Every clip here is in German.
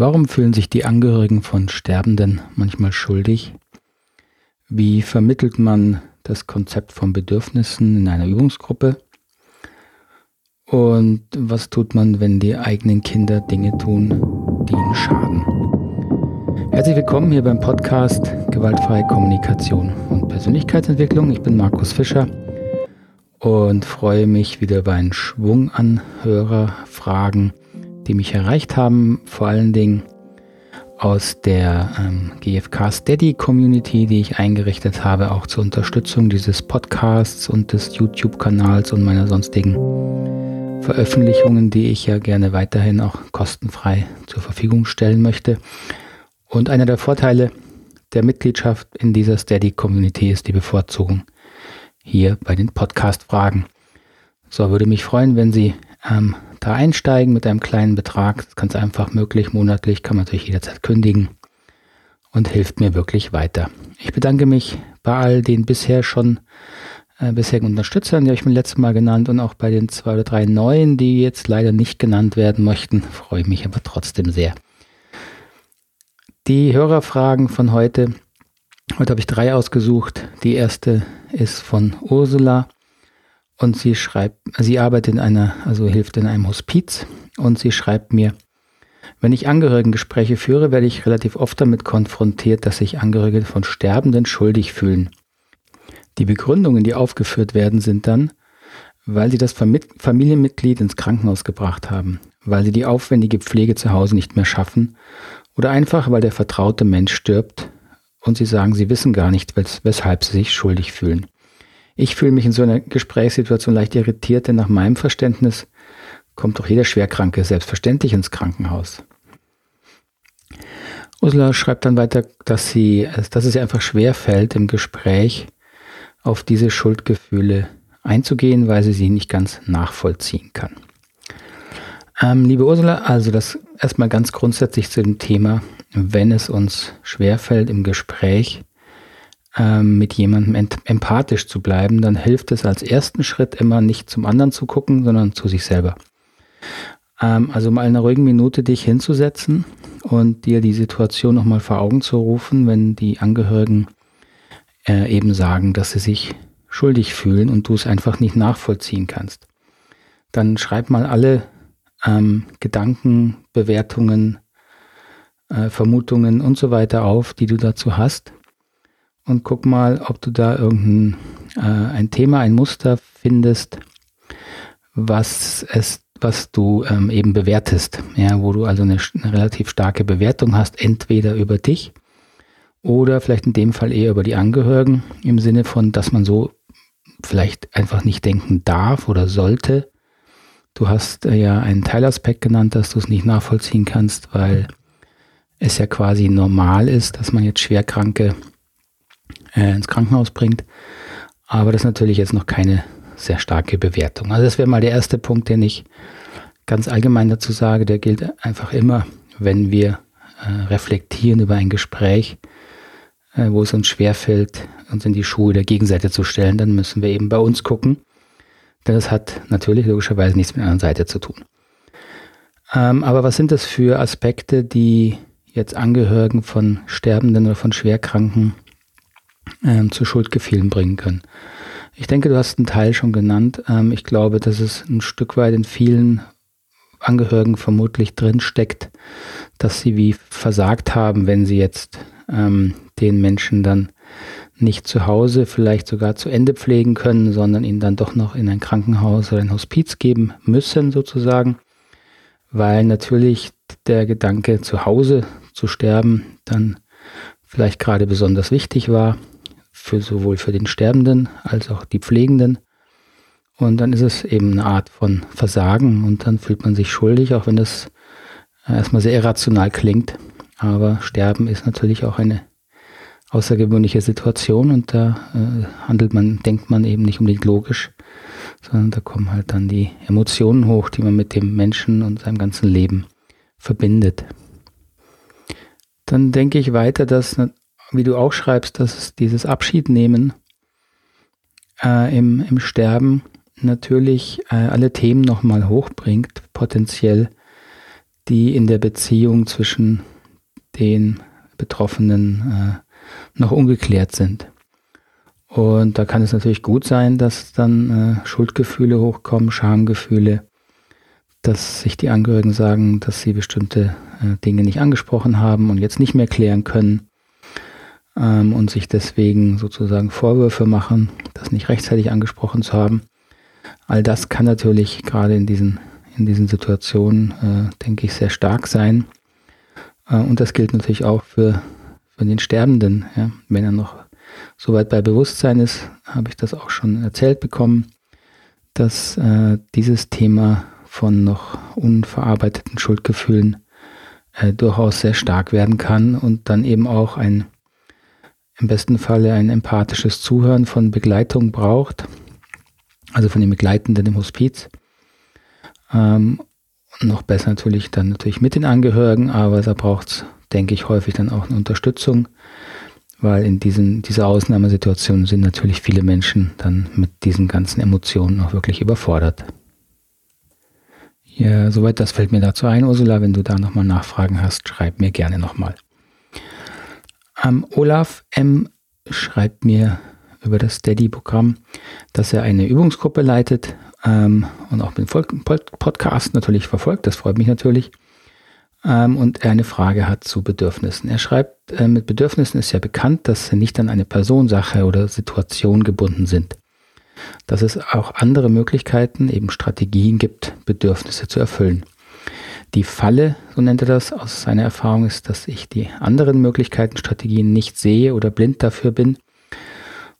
Warum fühlen sich die Angehörigen von Sterbenden manchmal schuldig? Wie vermittelt man das Konzept von Bedürfnissen in einer Übungsgruppe? Und was tut man, wenn die eigenen Kinder Dinge tun, die ihnen schaden? Herzlich willkommen hier beim Podcast Gewaltfreie Kommunikation und Persönlichkeitsentwicklung. Ich bin Markus Fischer und freue mich wieder über einen Schwung an Hörerfragen die mich erreicht haben, vor allen Dingen aus der ähm, GFK Steady Community, die ich eingerichtet habe, auch zur Unterstützung dieses Podcasts und des YouTube-Kanals und meiner sonstigen Veröffentlichungen, die ich ja gerne weiterhin auch kostenfrei zur Verfügung stellen möchte. Und einer der Vorteile der Mitgliedschaft in dieser Steady Community ist die Bevorzugung hier bei den Podcast-Fragen. So, würde mich freuen, wenn Sie ähm, da einsteigen mit einem kleinen Betrag. Das ist ganz einfach möglich, monatlich, kann man natürlich jederzeit kündigen und hilft mir wirklich weiter. Ich bedanke mich bei all den bisher schon äh, bisherigen Unterstützern, die habe ich mir letztes Mal genannt und auch bei den zwei oder drei neuen, die jetzt leider nicht genannt werden möchten, freue ich mich aber trotzdem sehr. Die Hörerfragen von heute, heute habe ich drei ausgesucht. Die erste ist von Ursula und sie schreibt, sie arbeitet in einer, also hilft in einem Hospiz und sie schreibt mir, wenn ich Angehörigengespräche führe, werde ich relativ oft damit konfrontiert, dass sich Angehörige von Sterbenden schuldig fühlen. Die Begründungen, die aufgeführt werden, sind dann, weil sie das Familienmitglied ins Krankenhaus gebracht haben, weil sie die aufwendige Pflege zu Hause nicht mehr schaffen oder einfach, weil der vertraute Mensch stirbt und sie sagen, sie wissen gar nicht, weshalb sie sich schuldig fühlen. Ich fühle mich in so einer Gesprächssituation leicht irritiert, denn nach meinem Verständnis kommt doch jeder Schwerkranke selbstverständlich ins Krankenhaus. Ursula schreibt dann weiter, dass, sie, dass es ihr einfach schwer fällt, im Gespräch auf diese Schuldgefühle einzugehen, weil sie sie nicht ganz nachvollziehen kann. Ähm, liebe Ursula, also das erstmal ganz grundsätzlich zu dem Thema, wenn es uns schwerfällt im Gespräch ähm, mit jemandem empathisch zu bleiben, dann hilft es als ersten Schritt immer nicht zum anderen zu gucken, sondern zu sich selber. Ähm, also mal in einer ruhigen Minute dich hinzusetzen und dir die Situation nochmal vor Augen zu rufen, wenn die Angehörigen äh, eben sagen, dass sie sich schuldig fühlen und du es einfach nicht nachvollziehen kannst. Dann schreib mal alle ähm, Gedanken, Bewertungen, äh, Vermutungen und so weiter auf, die du dazu hast und guck mal, ob du da irgendein äh, ein Thema, ein Muster findest, was es, was du ähm, eben bewertest, ja, wo du also eine, eine relativ starke Bewertung hast, entweder über dich oder vielleicht in dem Fall eher über die Angehörigen, im Sinne von, dass man so vielleicht einfach nicht denken darf oder sollte. Du hast äh, ja einen Teilaspekt genannt, dass du es nicht nachvollziehen kannst, weil es ja quasi normal ist, dass man jetzt Schwerkranke äh, ins Krankenhaus bringt. Aber das ist natürlich jetzt noch keine sehr starke Bewertung. Also das wäre mal der erste Punkt, den ich ganz allgemein dazu sage. Der gilt einfach immer, wenn wir äh, reflektieren über ein Gespräch, äh, wo es uns schwerfällt, uns in die Schuhe der Gegenseite zu stellen, dann müssen wir eben bei uns gucken. Denn das hat natürlich logischerweise nichts mit einer anderen Seite zu tun. Ähm, aber was sind das für Aspekte, die jetzt Angehörigen von Sterbenden oder von Schwerkranken ähm, zu Schuldgefühlen bringen können. Ich denke, du hast einen Teil schon genannt. Ähm, ich glaube, dass es ein Stück weit in vielen Angehörigen vermutlich drin steckt, dass sie wie versagt haben, wenn sie jetzt ähm, den Menschen dann nicht zu Hause vielleicht sogar zu Ende pflegen können, sondern ihn dann doch noch in ein Krankenhaus oder ein Hospiz geben müssen sozusagen, weil natürlich der Gedanke zu Hause zu sterben dann vielleicht gerade besonders wichtig war für sowohl für den Sterbenden als auch die Pflegenden. Und dann ist es eben eine Art von Versagen und dann fühlt man sich schuldig, auch wenn das erstmal sehr irrational klingt. Aber Sterben ist natürlich auch eine außergewöhnliche Situation und da äh, handelt man, denkt man eben nicht unbedingt logisch, sondern da kommen halt dann die Emotionen hoch, die man mit dem Menschen und seinem ganzen Leben verbindet. Dann denke ich weiter, dass wie du auch schreibst, dass dieses Abschiednehmen äh, im, im Sterben natürlich äh, alle Themen nochmal hochbringt, potenziell, die in der Beziehung zwischen den Betroffenen äh, noch ungeklärt sind. Und da kann es natürlich gut sein, dass dann äh, Schuldgefühle hochkommen, Schamgefühle, dass sich die Angehörigen sagen, dass sie bestimmte äh, Dinge nicht angesprochen haben und jetzt nicht mehr klären können ähm, und sich deswegen sozusagen Vorwürfe machen, das nicht rechtzeitig angesprochen zu haben. All das kann natürlich gerade in diesen, in diesen Situationen, äh, denke ich, sehr stark sein. Äh, und das gilt natürlich auch für, für den Sterbenden. Ja? Wenn er noch so weit bei Bewusstsein ist, habe ich das auch schon erzählt bekommen, dass äh, dieses Thema von noch unverarbeiteten Schuldgefühlen äh, durchaus sehr stark werden kann und dann eben auch ein im besten Falle ein empathisches Zuhören von Begleitung braucht, also von den Begleitenden im Hospiz. Ähm, noch besser natürlich dann natürlich mit den Angehörigen, aber da braucht es, denke ich, häufig dann auch eine Unterstützung, weil in diesen, dieser Ausnahmesituation sind natürlich viele Menschen dann mit diesen ganzen Emotionen auch wirklich überfordert. Ja, soweit das fällt mir dazu ein, Ursula. Wenn du da nochmal Nachfragen hast, schreib mir gerne nochmal. Ähm, Olaf M. schreibt mir über das Steady-Programm, dass er eine Übungsgruppe leitet ähm, und auch den Podcast natürlich verfolgt. Das freut mich natürlich. Ähm, und er eine Frage hat zu Bedürfnissen. Er schreibt, äh, mit Bedürfnissen ist ja bekannt, dass sie nicht an eine Person, Sache oder Situation gebunden sind dass es auch andere Möglichkeiten, eben Strategien gibt, Bedürfnisse zu erfüllen. Die Falle, so nennt er das aus seiner Erfahrung, ist, dass ich die anderen Möglichkeiten, Strategien nicht sehe oder blind dafür bin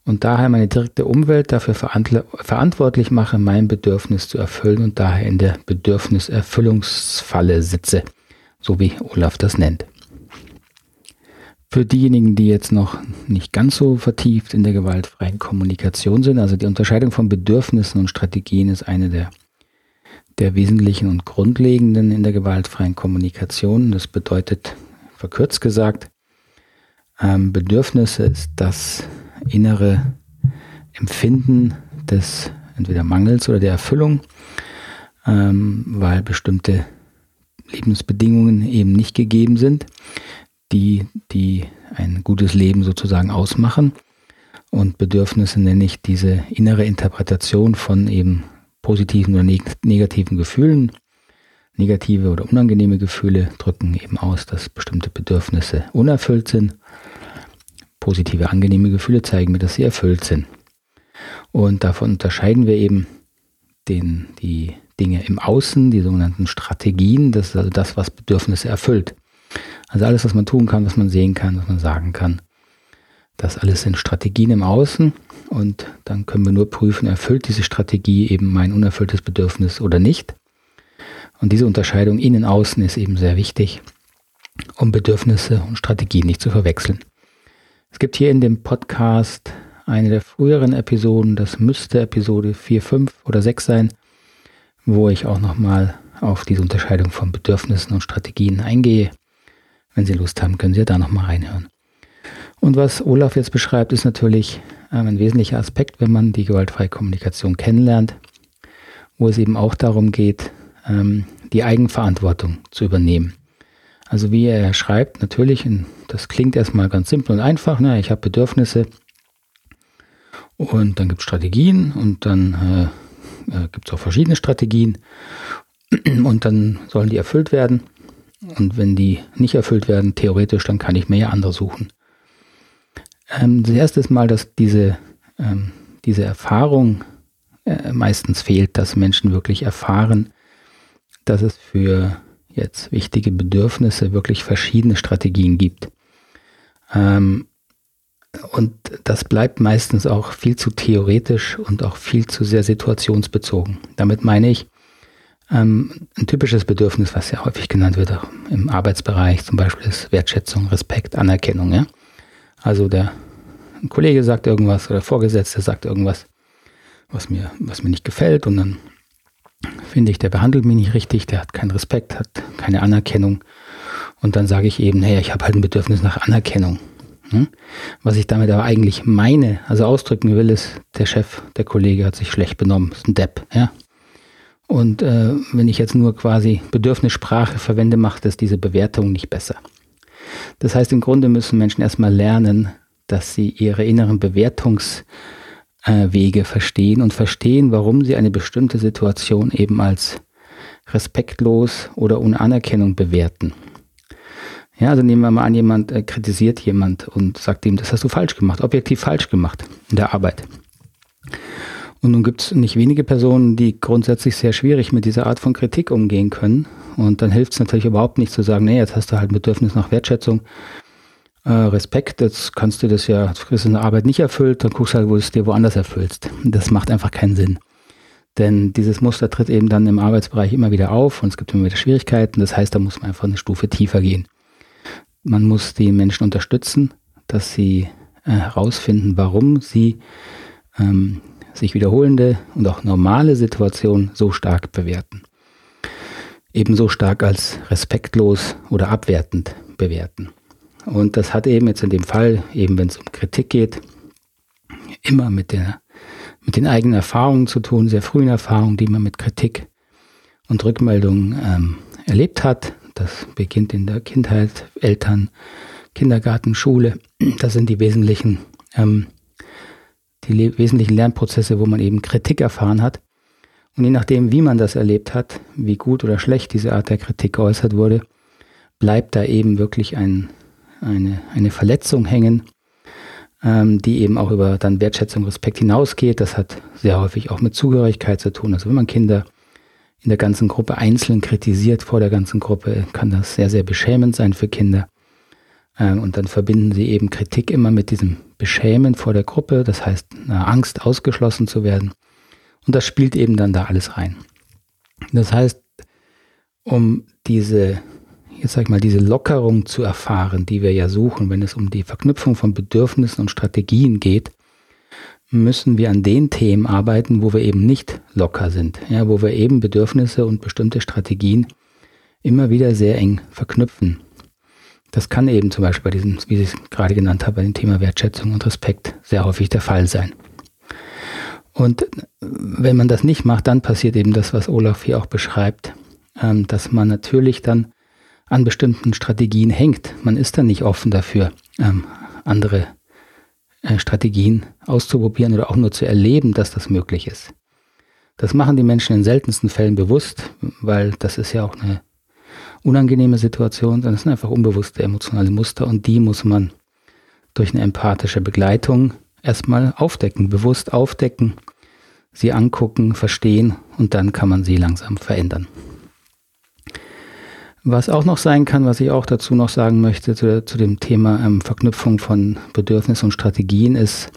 und daher meine direkte Umwelt dafür verantwortlich mache, mein Bedürfnis zu erfüllen und daher in der Bedürfniserfüllungsfalle sitze, so wie Olaf das nennt. Für diejenigen, die jetzt noch nicht ganz so vertieft in der gewaltfreien Kommunikation sind, also die Unterscheidung von Bedürfnissen und Strategien ist eine der, der wesentlichen und grundlegenden in der gewaltfreien Kommunikation. Das bedeutet, verkürzt gesagt, ähm, Bedürfnisse ist das innere Empfinden des entweder Mangels oder der Erfüllung, ähm, weil bestimmte Lebensbedingungen eben nicht gegeben sind die, die ein gutes Leben sozusagen ausmachen. Und Bedürfnisse nenne ich diese innere Interpretation von eben positiven oder neg negativen Gefühlen. Negative oder unangenehme Gefühle drücken eben aus, dass bestimmte Bedürfnisse unerfüllt sind. Positive, angenehme Gefühle zeigen mir, dass sie erfüllt sind. Und davon unterscheiden wir eben den, die Dinge im Außen, die sogenannten Strategien, das ist also das, was Bedürfnisse erfüllt. Also alles, was man tun kann, was man sehen kann, was man sagen kann. Das alles sind Strategien im Außen und dann können wir nur prüfen, erfüllt diese Strategie eben mein unerfülltes Bedürfnis oder nicht. Und diese Unterscheidung innen-außen ist eben sehr wichtig, um Bedürfnisse und Strategien nicht zu verwechseln. Es gibt hier in dem Podcast eine der früheren Episoden, das müsste Episode 4, 5 oder 6 sein, wo ich auch nochmal auf diese Unterscheidung von Bedürfnissen und Strategien eingehe. Wenn Sie Lust haben, können Sie da nochmal reinhören. Und was Olaf jetzt beschreibt, ist natürlich ähm, ein wesentlicher Aspekt, wenn man die gewaltfreie Kommunikation kennenlernt, wo es eben auch darum geht, ähm, die Eigenverantwortung zu übernehmen. Also wie er schreibt, natürlich, das klingt erstmal ganz simpel und einfach, ne? ich habe Bedürfnisse und dann gibt es Strategien und dann äh, äh, gibt es auch verschiedene Strategien und dann sollen die erfüllt werden. Und wenn die nicht erfüllt werden, theoretisch, dann kann ich mir ja andere suchen. Ähm, das erste ist mal, dass diese, ähm, diese Erfahrung äh, meistens fehlt, dass Menschen wirklich erfahren, dass es für jetzt wichtige Bedürfnisse wirklich verschiedene Strategien gibt. Ähm, und das bleibt meistens auch viel zu theoretisch und auch viel zu sehr situationsbezogen. Damit meine ich, ähm, ein typisches Bedürfnis, was ja häufig genannt wird, auch im Arbeitsbereich zum Beispiel, ist Wertschätzung, Respekt, Anerkennung. Ja? Also der ein Kollege sagt irgendwas oder der Vorgesetzte sagt irgendwas, was mir, was mir nicht gefällt und dann finde ich, der behandelt mich nicht richtig, der hat keinen Respekt, hat keine Anerkennung und dann sage ich eben, naja, ich habe halt ein Bedürfnis nach Anerkennung. Hm? Was ich damit aber eigentlich meine, also ausdrücken will, ist, der Chef, der Kollege hat sich schlecht benommen, ist ein Depp, ja. Und äh, wenn ich jetzt nur quasi Bedürfnissprache verwende, macht es diese Bewertung nicht besser. Das heißt, im Grunde müssen Menschen erstmal lernen, dass sie ihre inneren Bewertungswege äh, verstehen und verstehen, warum sie eine bestimmte Situation eben als respektlos oder ohne Anerkennung bewerten. Ja, also nehmen wir mal an, jemand äh, kritisiert jemand und sagt ihm, das hast du falsch gemacht, objektiv falsch gemacht in der Arbeit. Und nun gibt es nicht wenige Personen, die grundsätzlich sehr schwierig mit dieser Art von Kritik umgehen können. Und dann hilft es natürlich überhaupt nicht zu sagen, nee, jetzt hast du halt ein Bedürfnis nach Wertschätzung, äh, Respekt, jetzt kannst du das ja, kriegst in der Arbeit nicht erfüllt, dann guckst halt, wo du es dir woanders erfüllst. Das macht einfach keinen Sinn. Denn dieses Muster tritt eben dann im Arbeitsbereich immer wieder auf und es gibt immer wieder Schwierigkeiten. Das heißt, da muss man einfach eine Stufe tiefer gehen. Man muss die Menschen unterstützen, dass sie äh, herausfinden, warum sie ähm, sich wiederholende und auch normale Situationen so stark bewerten. Ebenso stark als respektlos oder abwertend bewerten. Und das hat eben jetzt in dem Fall, eben wenn es um Kritik geht, immer mit, der, mit den eigenen Erfahrungen zu tun, sehr frühen Erfahrungen, die man mit Kritik und Rückmeldungen ähm, erlebt hat. Das beginnt in der Kindheit, Eltern, Kindergarten, Schule. Das sind die wesentlichen ähm, die wesentlichen Lernprozesse, wo man eben Kritik erfahren hat. Und je nachdem, wie man das erlebt hat, wie gut oder schlecht diese Art der Kritik geäußert wurde, bleibt da eben wirklich ein, eine, eine Verletzung hängen, ähm, die eben auch über dann Wertschätzung, Respekt hinausgeht. Das hat sehr häufig auch mit Zugehörigkeit zu tun. Also wenn man Kinder in der ganzen Gruppe einzeln kritisiert vor der ganzen Gruppe, kann das sehr, sehr beschämend sein für Kinder. Ähm, und dann verbinden sie eben Kritik immer mit diesem Beschämen vor der Gruppe, das heißt Angst, ausgeschlossen zu werden. Und das spielt eben dann da alles rein. Das heißt, um diese, jetzt sag ich mal, diese Lockerung zu erfahren, die wir ja suchen, wenn es um die Verknüpfung von Bedürfnissen und Strategien geht, müssen wir an den Themen arbeiten, wo wir eben nicht locker sind, ja, wo wir eben Bedürfnisse und bestimmte Strategien immer wieder sehr eng verknüpfen. Das kann eben zum Beispiel bei diesem, wie ich es gerade genannt habe, bei dem Thema Wertschätzung und Respekt sehr häufig der Fall sein. Und wenn man das nicht macht, dann passiert eben das, was Olaf hier auch beschreibt, ähm, dass man natürlich dann an bestimmten Strategien hängt. Man ist dann nicht offen dafür, ähm, andere äh, Strategien auszuprobieren oder auch nur zu erleben, dass das möglich ist. Das machen die Menschen in seltensten Fällen bewusst, weil das ist ja auch eine unangenehme Situationen, sondern es sind einfach unbewusste emotionale Muster und die muss man durch eine empathische Begleitung erstmal aufdecken, bewusst aufdecken, sie angucken, verstehen und dann kann man sie langsam verändern. Was auch noch sein kann, was ich auch dazu noch sagen möchte zu, zu dem Thema ähm, Verknüpfung von Bedürfnissen und Strategien ist,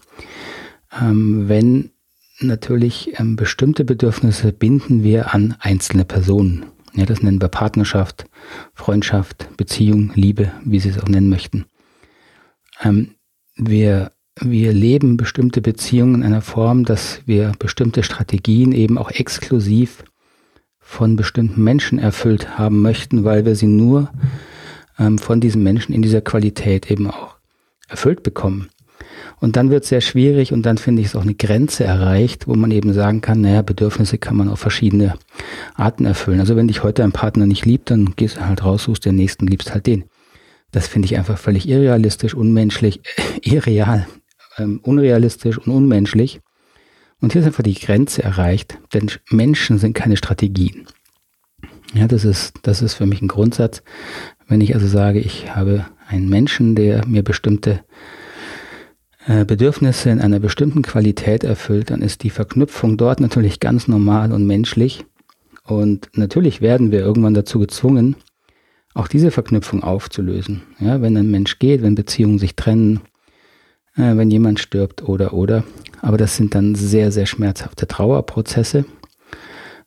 ähm, wenn natürlich ähm, bestimmte Bedürfnisse binden wir an einzelne Personen. Ja, das nennen wir Partnerschaft, Freundschaft, Beziehung, Liebe, wie Sie es auch nennen möchten. Ähm, wir, wir leben bestimmte Beziehungen in einer Form, dass wir bestimmte Strategien eben auch exklusiv von bestimmten Menschen erfüllt haben möchten, weil wir sie nur ähm, von diesen Menschen in dieser Qualität eben auch erfüllt bekommen. Und dann wird es sehr schwierig und dann finde ich es auch eine Grenze erreicht, wo man eben sagen kann, naja, Bedürfnisse kann man auf verschiedene Arten erfüllen. Also wenn dich heute ein Partner nicht liebt, dann gehst du halt raus, suchst den nächsten, liebst halt den. Das finde ich einfach völlig irrealistisch, unmenschlich, irreal, ähm, unrealistisch und unmenschlich. Und hier ist einfach die Grenze erreicht, denn Menschen sind keine Strategien. Ja, das ist, das ist für mich ein Grundsatz. Wenn ich also sage, ich habe einen Menschen, der mir bestimmte Bedürfnisse in einer bestimmten Qualität erfüllt, dann ist die Verknüpfung dort natürlich ganz normal und menschlich. Und natürlich werden wir irgendwann dazu gezwungen, auch diese Verknüpfung aufzulösen. Ja, wenn ein Mensch geht, wenn Beziehungen sich trennen, äh, wenn jemand stirbt oder oder. Aber das sind dann sehr, sehr schmerzhafte Trauerprozesse,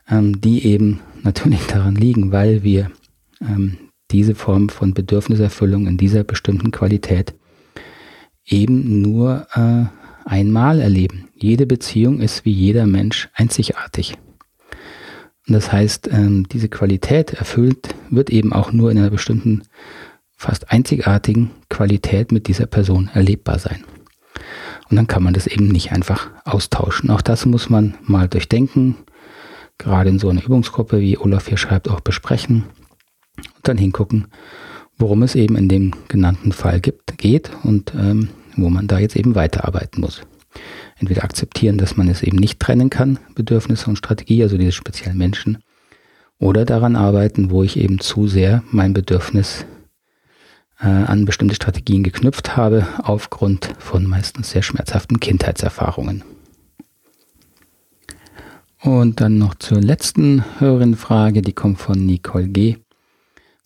ähm, die eben natürlich daran liegen, weil wir ähm, diese Form von Bedürfniserfüllung in dieser bestimmten Qualität eben nur äh, einmal erleben. Jede Beziehung ist wie jeder Mensch einzigartig. Und das heißt, ähm, diese Qualität erfüllt wird eben auch nur in einer bestimmten, fast einzigartigen Qualität mit dieser Person erlebbar sein. Und dann kann man das eben nicht einfach austauschen. Auch das muss man mal durchdenken, gerade in so einer Übungsgruppe, wie Olaf hier schreibt, auch besprechen und dann hingucken, worum es eben in dem genannten Fall gibt, geht und ähm, wo man da jetzt eben weiterarbeiten muss. Entweder akzeptieren, dass man es eben nicht trennen kann, Bedürfnisse und Strategie, also diese speziellen Menschen, oder daran arbeiten, wo ich eben zu sehr mein Bedürfnis äh, an bestimmte Strategien geknüpft habe, aufgrund von meistens sehr schmerzhaften Kindheitserfahrungen. Und dann noch zur letzten Hörerin-Frage, die kommt von Nicole G.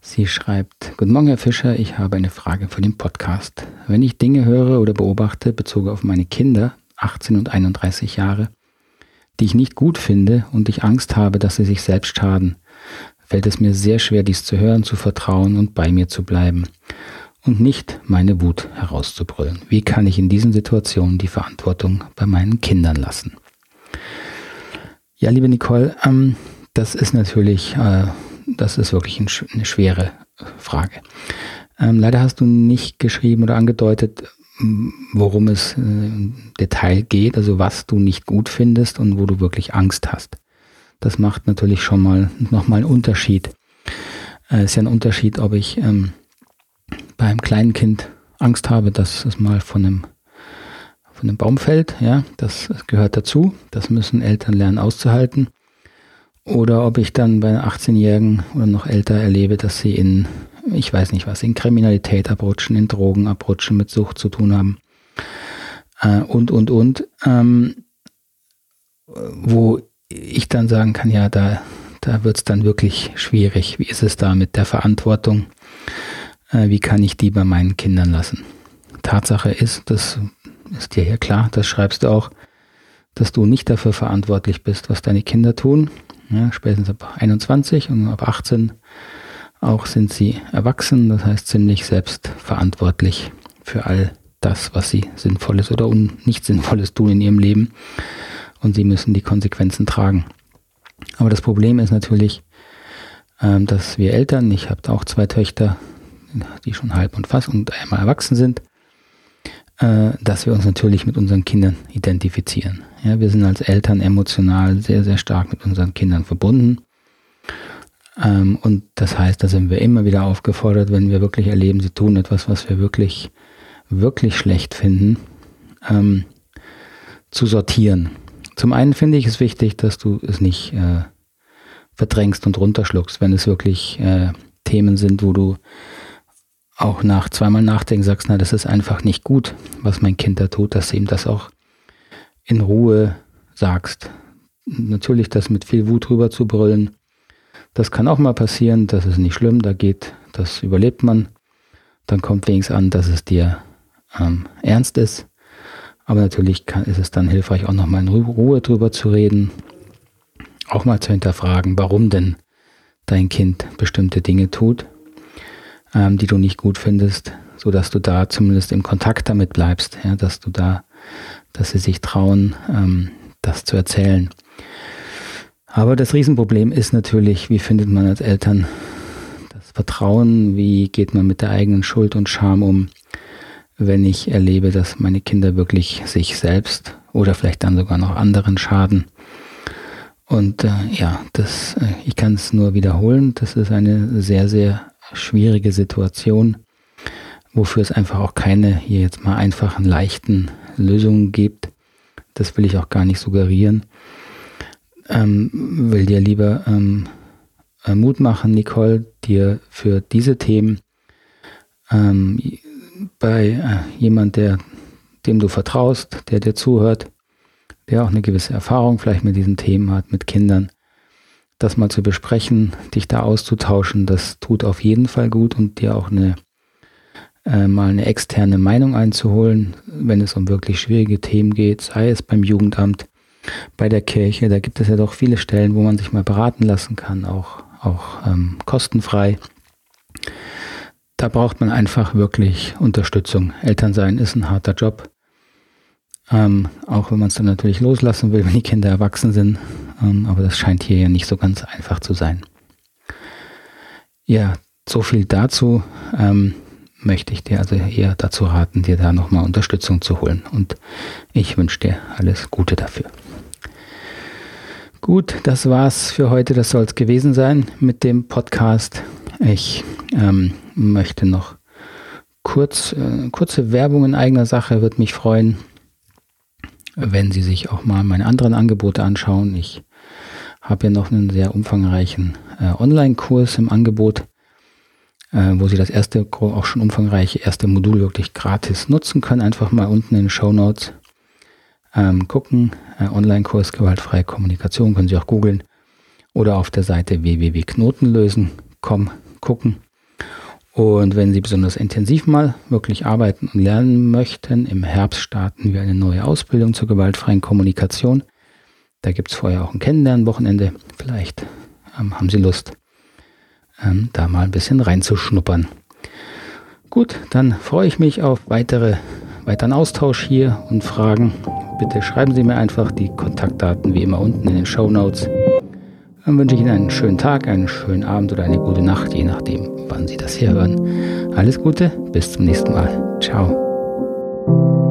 Sie schreibt, Guten Morgen, Herr Fischer, ich habe eine Frage für den Podcast. Wenn ich Dinge höre oder beobachte, bezogen auf meine Kinder, 18 und 31 Jahre, die ich nicht gut finde und ich Angst habe, dass sie sich selbst schaden, fällt es mir sehr schwer, dies zu hören, zu vertrauen und bei mir zu bleiben und nicht meine Wut herauszubrüllen. Wie kann ich in diesen Situationen die Verantwortung bei meinen Kindern lassen? Ja, liebe Nicole, ähm, das ist natürlich, äh, das ist wirklich ein, eine schwere Frage. Ähm, leider hast du nicht geschrieben oder angedeutet, worum es äh, im Detail geht, also was du nicht gut findest und wo du wirklich Angst hast. Das macht natürlich schon mal nochmal einen Unterschied. Es äh, ist ja ein Unterschied, ob ich ähm, bei einem kleinen Kind Angst habe, dass es mal von einem von dem Baum fällt, ja, das gehört dazu. Das müssen Eltern lernen auszuhalten. Oder ob ich dann bei 18-Jährigen oder noch älter erlebe, dass sie in, ich weiß nicht was, in Kriminalität abrutschen, in Drogen abrutschen, mit Sucht zu tun haben. Äh, und, und, und. Ähm, wo ich dann sagen kann, ja, da, da wird es dann wirklich schwierig. Wie ist es da mit der Verantwortung? Äh, wie kann ich die bei meinen Kindern lassen? Tatsache ist, das ist dir hier klar, das schreibst du auch, dass du nicht dafür verantwortlich bist, was deine Kinder tun. Ja, spätestens ab 21 und ab 18 auch sind sie erwachsen, das heißt ziemlich selbstverantwortlich für all das, was sie Sinnvolles oder nicht Sinnvolles tun in ihrem Leben. Und sie müssen die Konsequenzen tragen. Aber das Problem ist natürlich, ähm, dass wir Eltern, ich habe auch zwei Töchter, die schon halb und fast und einmal erwachsen sind, äh, dass wir uns natürlich mit unseren Kindern identifizieren. Ja, wir sind als Eltern emotional sehr, sehr stark mit unseren Kindern verbunden. Ähm, und das heißt, da sind wir immer wieder aufgefordert, wenn wir wirklich erleben, sie tun etwas, was wir wirklich, wirklich schlecht finden, ähm, zu sortieren. Zum einen finde ich es wichtig, dass du es nicht äh, verdrängst und runterschluckst, wenn es wirklich äh, Themen sind, wo du auch nach zweimal Nachdenken sagst, na, das ist einfach nicht gut, was mein Kind da tut, dass du ihm das auch in Ruhe sagst. Natürlich das mit viel Wut drüber zu brüllen, das kann auch mal passieren, das ist nicht schlimm, da geht, das überlebt man. Dann kommt wenigstens an, dass es dir ähm, ernst ist. Aber natürlich kann, ist es dann hilfreich, auch nochmal in Ruhe drüber zu reden, auch mal zu hinterfragen, warum denn dein Kind bestimmte Dinge tut ähm, die du nicht gut findest, so dass du da zumindest im Kontakt damit bleibst, ja, dass du da, dass sie sich trauen, ähm, das zu erzählen. Aber das Riesenproblem ist natürlich, wie findet man als Eltern das Vertrauen, wie geht man mit der eigenen Schuld und Scham um, wenn ich erlebe, dass meine Kinder wirklich sich selbst oder vielleicht dann sogar noch anderen schaden. Und äh, ja, das, äh, ich kann es nur wiederholen. Das ist eine sehr, sehr schwierige Situation, wofür es einfach auch keine hier jetzt mal einfachen, leichten Lösungen gibt. Das will ich auch gar nicht suggerieren. Ähm, will dir lieber ähm, äh, Mut machen, Nicole, dir für diese Themen ähm, bei äh, jemand, der, dem du vertraust, der dir zuhört, der auch eine gewisse Erfahrung vielleicht mit diesen Themen hat, mit Kindern, das mal zu besprechen, dich da auszutauschen, das tut auf jeden Fall gut und dir auch eine äh, mal eine externe Meinung einzuholen, wenn es um wirklich schwierige Themen geht, sei es beim Jugendamt, bei der Kirche, da gibt es ja doch viele Stellen, wo man sich mal beraten lassen kann, auch, auch ähm, kostenfrei. Da braucht man einfach wirklich Unterstützung. Elternsein ist ein harter Job. Ähm, auch wenn man es dann natürlich loslassen will, wenn die Kinder erwachsen sind. Ähm, aber das scheint hier ja nicht so ganz einfach zu sein. Ja, so viel dazu. Ähm, möchte ich dir also eher dazu raten, dir da nochmal Unterstützung zu holen. Und ich wünsche dir alles Gute dafür. Gut, das war's für heute. Das soll es gewesen sein mit dem Podcast. Ich ähm, möchte noch kurz, äh, kurze Werbung in eigener Sache, würde mich freuen, wenn Sie sich auch mal meine anderen Angebote anschauen. Ich habe ja noch einen sehr umfangreichen äh, Online-Kurs im Angebot, äh, wo Sie das erste, auch schon umfangreiche erste Modul wirklich gratis nutzen können. Einfach mal unten in den Show Notes ähm, gucken. Äh, Online-Kurs gewaltfreie Kommunikation können Sie auch googeln oder auf der Seite www.knotenlösen.com gucken. Und wenn Sie besonders intensiv mal wirklich arbeiten und lernen möchten, im Herbst starten wir eine neue Ausbildung zur gewaltfreien Kommunikation. Da gibt es vorher auch ein Kennenlernwochenende. Vielleicht ähm, haben Sie Lust, ähm, da mal ein bisschen reinzuschnuppern. Gut, dann freue ich mich auf weitere, weiteren Austausch hier und Fragen. Bitte schreiben Sie mir einfach die Kontaktdaten wie immer unten in den Show Notes. Dann wünsche ich Ihnen einen schönen Tag, einen schönen Abend oder eine gute Nacht, je nachdem, wann Sie das hier hören. Alles Gute, bis zum nächsten Mal. Ciao.